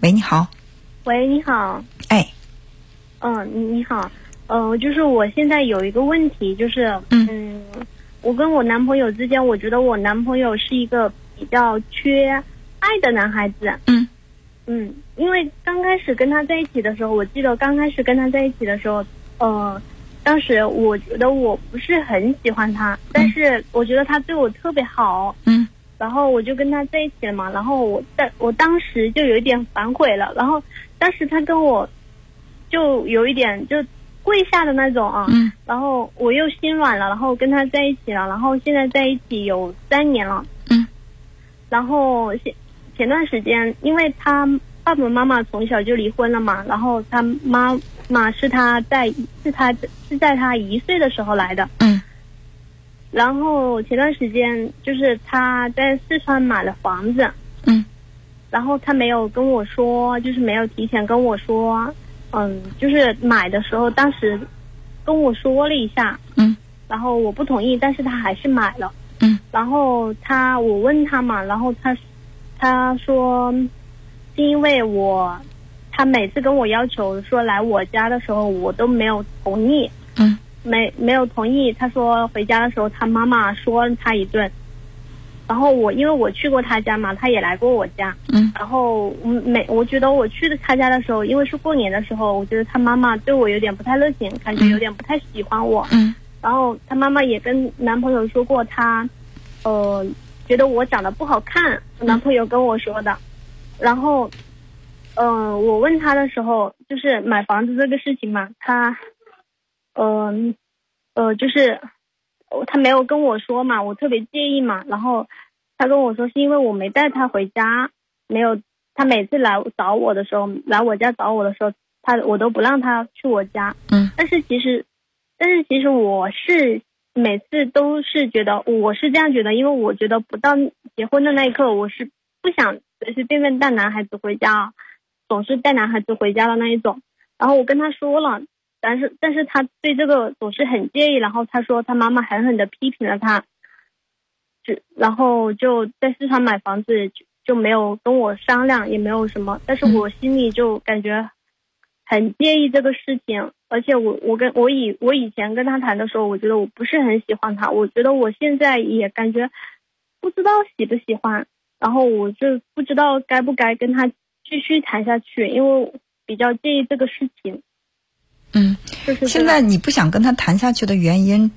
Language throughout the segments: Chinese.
喂，你好。喂，你好。哎。嗯，你你好。呃，就是我现在有一个问题，就是嗯，我跟我男朋友之间，我觉得我男朋友是一个比较缺爱的男孩子。嗯。嗯，因为刚开始跟他在一起的时候，我记得刚开始跟他在一起的时候，呃，当时我觉得我不是很喜欢他，但是我觉得他对我特别好。嗯。然后我就跟他在一起了嘛，然后我当我当时就有一点反悔了，然后当时他跟我就有一点就跪下的那种啊，嗯，然后我又心软了，然后跟他在一起了，然后现在在一起有三年了，嗯，然后前前段时间，因为他爸爸妈妈从小就离婚了嘛，然后他妈妈是他在是他是在他一岁的时候来的，嗯。然后前段时间就是他在四川买了房子，嗯，然后他没有跟我说，就是没有提前跟我说，嗯，就是买的时候当时跟我说了一下，嗯，然后我不同意，但是他还是买了，嗯，然后他我问他嘛，然后他他说是因为我他每次跟我要求说来我家的时候，我都没有同意，嗯。没没有同意，他说回家的时候他妈妈说他一顿，然后我因为我去过他家嘛，他也来过我家，嗯，然后每我觉得我去的他家的时候，因为是过年的时候，我觉得他妈妈对我有点不太热情，感觉有点不太喜欢我，嗯，然后他妈妈也跟男朋友说过，他呃觉得我长得不好看，男朋友跟我说的，然后嗯我问他的时候，就是买房子这个事情嘛，他。嗯，呃，就是他没有跟我说嘛，我特别介意嘛。然后他跟我说是因为我没带他回家，没有他每次来找我的时候，来我家找我的时候，他我都不让他去我家。嗯。但是其实，但是其实我是每次都是觉得我是这样觉得，因为我觉得不到结婚的那一刻，我是不想随随便便带男孩子回家，总是带男孩子回家的那一种。然后我跟他说了。但是，但是他对这个总是很介意，然后他说他妈妈狠狠的批评了他，就然后就在四川买房子就就没有跟我商量，也没有什么，但是我心里就感觉很介意这个事情，而且我我跟我以我以前跟他谈的时候，我觉得我不是很喜欢他，我觉得我现在也感觉不知道喜不喜欢，然后我就不知道该不该跟他继续谈下去，因为比较介意这个事情。嗯，现在你不想跟他谈下去的原因，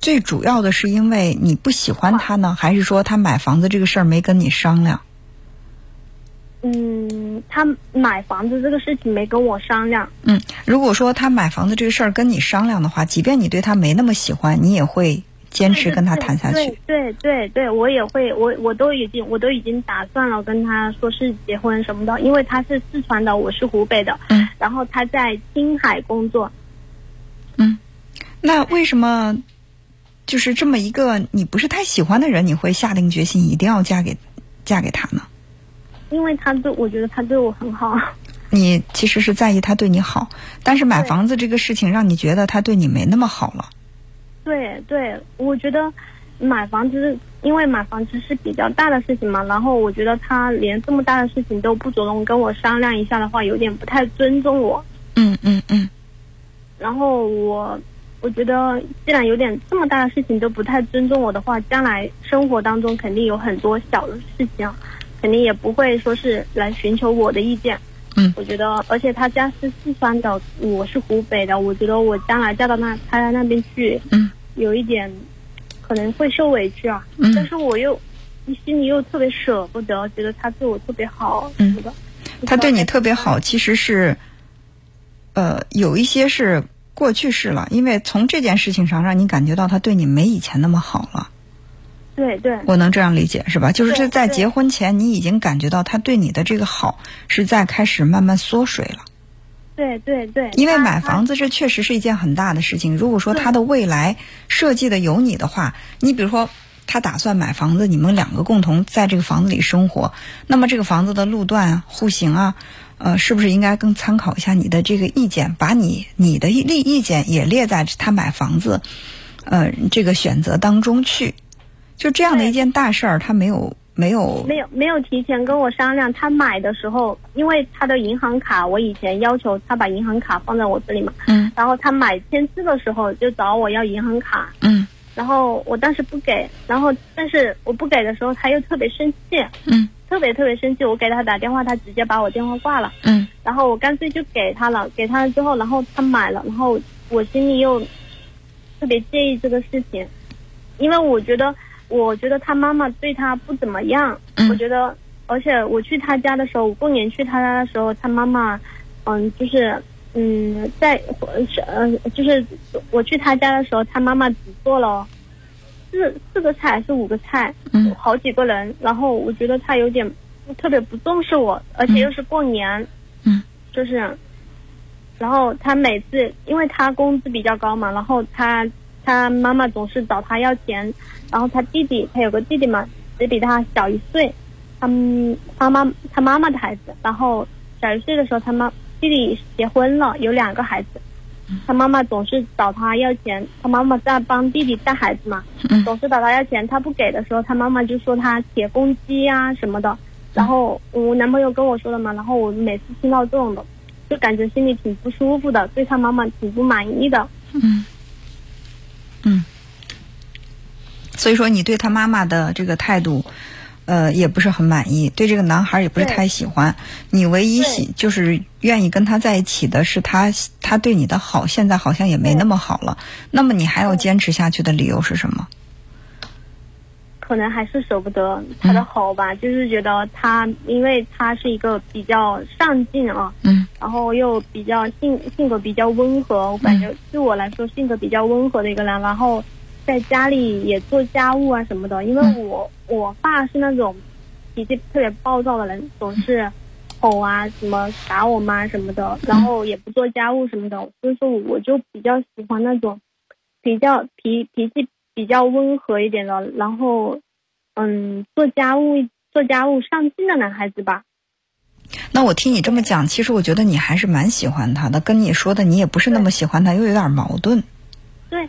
最主要的是因为你不喜欢他呢，还是说他买房子这个事儿没跟你商量？嗯，他买房子这个事情没跟我商量。嗯，如果说他买房子这个事儿跟你商量的话，即便你对他没那么喜欢，你也会。坚持跟他谈下去。对对对，我也会，我我都已经，我都已经打算了跟他说是结婚什么的，因为他是四川的，我是湖北的，嗯，然后他在青海工作。嗯，那为什么就是这么一个你不是太喜欢的人，你会下定决心一定要嫁给嫁给他呢？因为他对我觉得他对我很好。你其实是在意他对你好，但是买房子这个事情让你觉得他对你没那么好了。对对，我觉得买房子，因为买房子是比较大的事情嘛，然后我觉得他连这么大的事情都不主动跟我商量一下的话，有点不太尊重我。嗯嗯嗯。然后我我觉得，既然有点这么大的事情都不太尊重我的话，将来生活当中肯定有很多小的事情，肯定也不会说是来寻求我的意见。嗯，我觉得，而且他家是四川的，我是湖北的，我觉得我将来嫁到那他那边去，嗯。有一点可能会受委屈啊，但是我又心里又特别舍不得，觉得他对我特别好，嗯，他对你特别好，其实是呃有一些是过去式了，因为从这件事情上让你感觉到他对你没以前那么好了。对对，我能这样理解是吧？就是这在结婚前你已经感觉到他对你的这个好是在开始慢慢缩水了。对对对，因为买房子这确实是一件很大的事情。如果说他的未来设计的有你的话，你比如说他打算买房子，你们两个共同在这个房子里生活，那么这个房子的路段、户型啊，呃，是不是应该更参考一下你的这个意见，把你你的意意见也列在他买房子，呃，这个选择当中去？就这样的一件大事儿，他没有没有没有没有提前跟我商量。他买的时候，因为他的银行卡，我以前要求他把银行卡放在我这里嘛，嗯然后他买签字的时候就找我要银行卡，嗯然后我当时不给，然后但是我不给的时候，他又特别生气，嗯特别特别生气。我给他打电话，他直接把我电话挂了。嗯然后我干脆就给他了，给他了之后，然后他买了，然后我心里又特别介意这个事情，因为我觉得，我觉得他妈妈对他不怎么样，嗯。我觉得，而且我去他家的时候，我过年去他家的时候，他妈妈，嗯，就是，嗯，在呃是呃，就是我去他家的时候，他妈妈只做了四四个菜还是五个菜，嗯。好几个人，然后我觉得他有点特别不重视我，而且又是过年，嗯，就是，然后他每次因为他工资比较高嘛，然后他他妈妈总是找他要钱，然后他弟弟他有个弟弟嘛，只比他小一岁，他们他妈他妈妈的孩子，然后小一岁的时候他妈弟弟结婚了，有两个孩子。他妈妈总是找他要钱，他妈妈在帮弟弟带孩子嘛，嗯总是找他要钱，他不给的时候，他妈妈就说他铁公鸡啊什么的。然后我男朋友跟我说的嘛，然后我每次听到这种的，就感觉心里挺不舒服的，对他妈妈挺不满意的。嗯嗯，所以说你对他妈妈的这个态度，呃，也不是很满意，对这个男孩也不是太喜欢。你唯一喜就是愿意跟他在一起的是他，他对你的好，现在好像也没那么好了。那么你还要坚持下去的理由是什么？可能还是舍不得他的好吧，就是觉得他，因为他是一个比较上进啊，嗯。然后又比较性性格比较温和，我感觉对我来说性格比较温和的一个人，然后在家里也做家务啊什么的，因为我我爸是那种脾气特别暴躁的人，总是吼啊什么打我妈什么的，然后也不做家务什么的，所以说我就比较喜欢那种比较脾脾气比较温和一点的，然后嗯做家务做家务上进的男孩子吧。那我听你这么讲，其实我觉得你还是蛮喜欢他的，跟你说的你也不是那么喜欢他，又有点矛盾。对，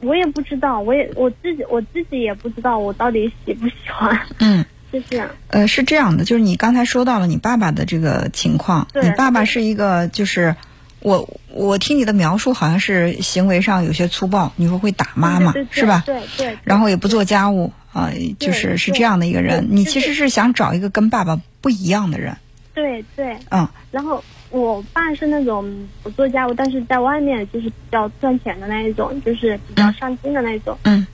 我也不知道，我也我自己我自己也不知道我到底喜不喜欢，嗯。就 是呃，是这样的，就是你刚才说到了你爸爸的这个情况，你爸爸是一个，就是我我听你的描述，好像是行为上有些粗暴，你说会打妈妈是吧？对对对。然后也不做家务啊、就是是这样的一个人。你其实是想找一个跟爸爸不一样的人，对对，嗯。然后我爸是那种不做家务，但是在外面就是比较赚钱的那一种，就是比较上进的那一种，嗯。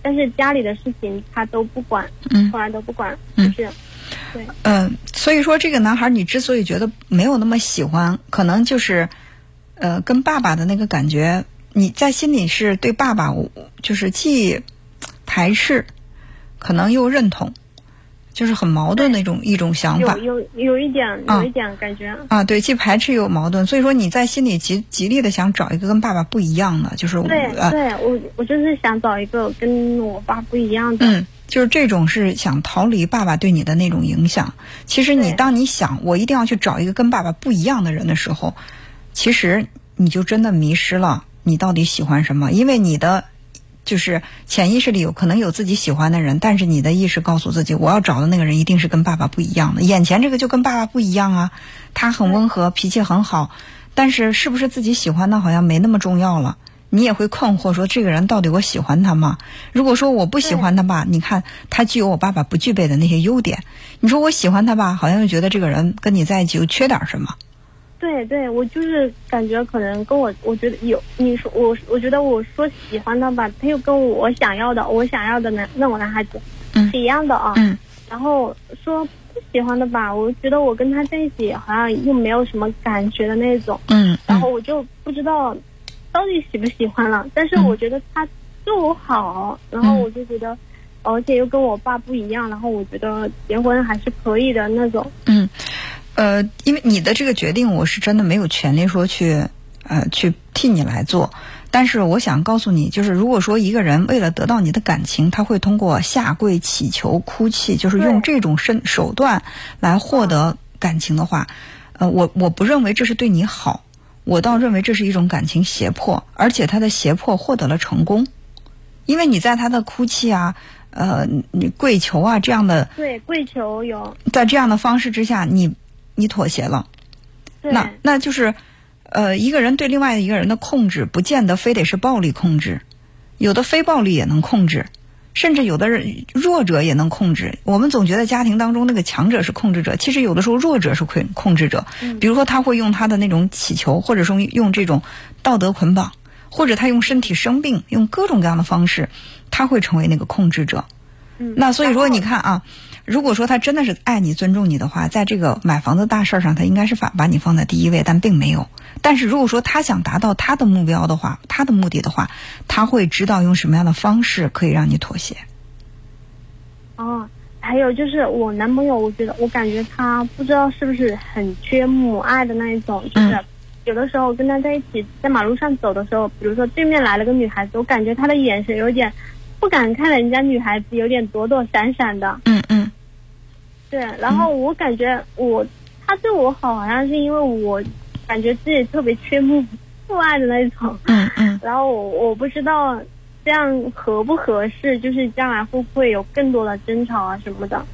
但是家里的事情他都不管，嗯。从来都不管，嗯。就是对。嗯、所以说这个男孩你之所以觉得没有那么喜欢，可能就是呃跟爸爸的那个感觉，你在心里是对爸爸就是既排斥，可能又认同，就是很矛盾的一种一种想法有有有一点啊有一点感觉，啊。对，既排斥又有矛盾，所以说你在心里极极力的想找一个跟爸爸不一样的，就是对呃对，我我就是想找一个跟我爸不一样的，嗯，就是这种是想逃离爸爸对你的那种影响。其实你当你想我一定要去找一个跟爸爸不一样的人的时候，其实你就真的迷失了你到底喜欢什么，因为你的。就是潜意识里有可能有自己喜欢的人，但是你的意识告诉自己，我要找的那个人一定是跟爸爸不一样的。眼前这个就跟爸爸不一样啊，他很温和，脾气很好，但是是不是自己喜欢的，好像没那么重要了。你也会困惑说，这个人到底我喜欢他吗？如果说我不喜欢他吧，你看他具有我爸爸不具备的那些优点。你说我喜欢他吧，好像又觉得这个人跟你在一起又缺点什么。对对，我就是感觉可能跟我，我觉得有你说我，我觉得我说喜欢他吧，他又跟我想要的，我想要的男那种男孩子嗯是一样的啊。嗯然后说不喜欢的吧，我觉得我跟他在一起好像又没有什么感觉的那种，嗯然后我就不知道到底喜不喜欢了。但是嗯我觉得他对我好，然后我就觉得，而且又跟我爸不一样，然后我觉得结婚还是可以的那种。嗯，呃，因为你的这个决定，我是真的没有权利说去呃去替你来做。但是我想告诉你，就是如果说一个人为了得到你的感情，他会通过下跪、乞求、哭泣，就是用这种身手段来获得感情的话，呃，我我不认为这是对你好，我倒认为这是一种感情胁迫，而且他的胁迫获得了成功，因为你在他的哭泣啊、呃，你跪求啊这样的，对，跪求有，在这样的方式之下，你你妥协了，那那就是，呃，一个人对另外一个人的控制，不见得非得是暴力控制，有的非暴力也能控制，甚至有的人弱者也能控制。我们总觉得家庭当中那个强者是控制者，其实有的时候弱者是控控制者。嗯比如说他会用他的那种乞求，或者说用这种道德捆绑，或者他用身体生病，用各种各样的方式，他会成为那个控制者。嗯，那所以说，你看啊，如果说他真的是爱你、尊重你的话，在这个买房子大事儿上，他应该是把把你放在第一位，但并没有。但是如果说他想达到他的目标的话，他的目的的话，他会知道用什么样的方式可以让你妥协。哦，还有就是我男朋友，我觉得我感觉他不知道是不是很缺母爱的那一种，就是嗯有的时候跟他在一起在马路上走的时候，比如说对面来了个女孩子，我感觉他的眼神有点不敢看人家女孩子，有点躲躲闪闪的。嗯嗯对，然后我感觉我他对我好，好像是因为我感觉自己特别缺母父爱的那一种，嗯嗯，然后我我不知道这样合不合适，就是将来会不会有更多的争吵啊什么的。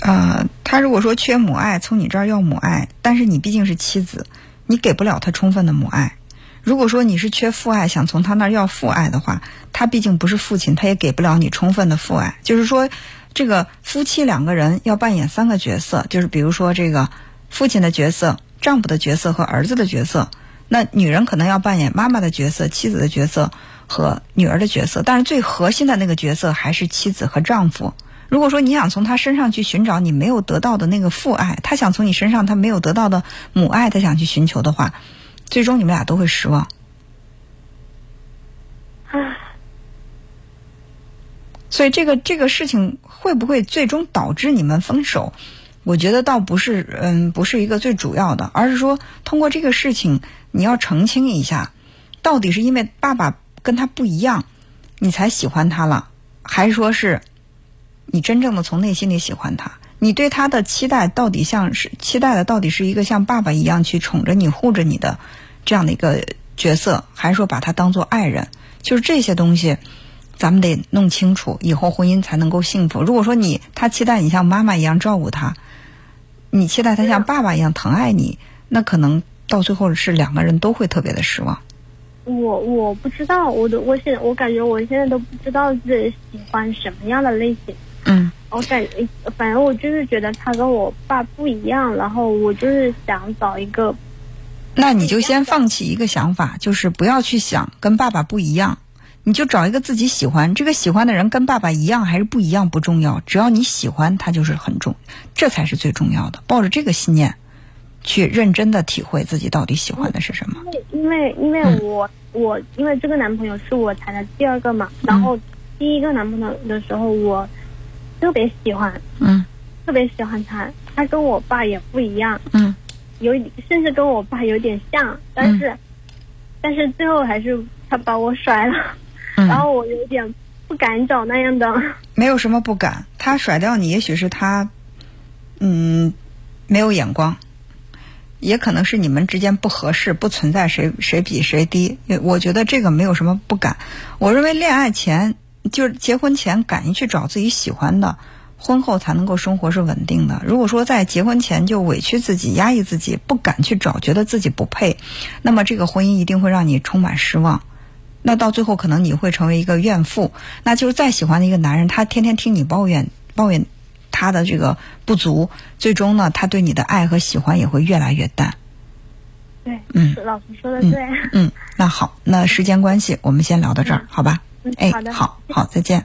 呃，他如果说缺母爱，从你这儿要母爱，但是你毕竟是妻子，你给不了他充分的母爱。如果说你是缺父爱，想从他那儿要父爱的话，他毕竟不是父亲，他也给不了你充分的父爱。就是说，这个夫妻两个人要扮演三个角色，就是比如说这个父亲的角色、丈夫的角色和儿子的角色。那女人可能要扮演妈妈的角色、妻子的角色和女儿的角色，但是最核心的那个角色还是妻子和丈夫。如果说你想从他身上去寻找你没有得到的那个父爱，他想从你身上他没有得到的母爱，他想去寻求的话，最终你们俩都会失望。唉，所以这个这个事情会不会最终导致你们分手？我觉得倒不是，嗯，不是一个最主要的，而是说通过这个事情，你要澄清一下，到底是因为爸爸跟他不一样，你才喜欢他了，还是说是你真正的从内心里喜欢他？你对他的期待到底像是期待的到底是一个像爸爸一样去宠着你、护着你的这样的一个角色，还是说把他当做爱人？就是这些东西，咱们得弄清楚，以后婚姻才能够幸福。如果说你他期待你像妈妈一样照顾他，你期待他像爸爸一样疼爱你，那可能到最后是两个人都会特别的失望。我我不知道，我都我现我感觉我现在都不知道自己喜欢什么样的类型。嗯我感反正我就是觉得他跟我爸不一样，然后我就是想找一个那你就先放弃一个想法，就是不要去想跟爸爸不一样，你就找一个自己喜欢，这个喜欢的人跟爸爸一样还是不一样不重要，只要你喜欢他就是很重，这才是最重要的。抱着这个信念，去认真的体会自己到底喜欢的是什么。因为因为嗯我、我因为这个男朋友是我谈的第二个嘛，然后第一个男朋友的时候我特别喜欢，嗯特别喜欢他，他跟我爸也不一样，嗯有甚至跟我爸有点像，但是、但是最后还是他把我甩了，然嗯，后我有点不敢找那样的，没有什么不敢，他甩掉你，也许是他，嗯，没有眼光。也可能是你们之间不合适，不存在谁谁比谁低。我觉得这个没有什么不敢。我认为恋爱前就是结婚前敢于去找自己喜欢的，婚后才能够生活是稳定的。如果说在结婚前就委屈自己、压抑自己，不敢去找，觉得自己不配，那么这个婚姻一定会让你充满失望。那到最后可能你会成为一个怨妇，那就是再喜欢的一个男人，他天天听你抱怨抱怨他的这个不足，最终呢，他对你的爱和喜欢也会越来越淡。对，嗯老师说的对，嗯，那好，那时间关系，我们先聊到这儿，好吧？嗯哎好，的，好好，再见。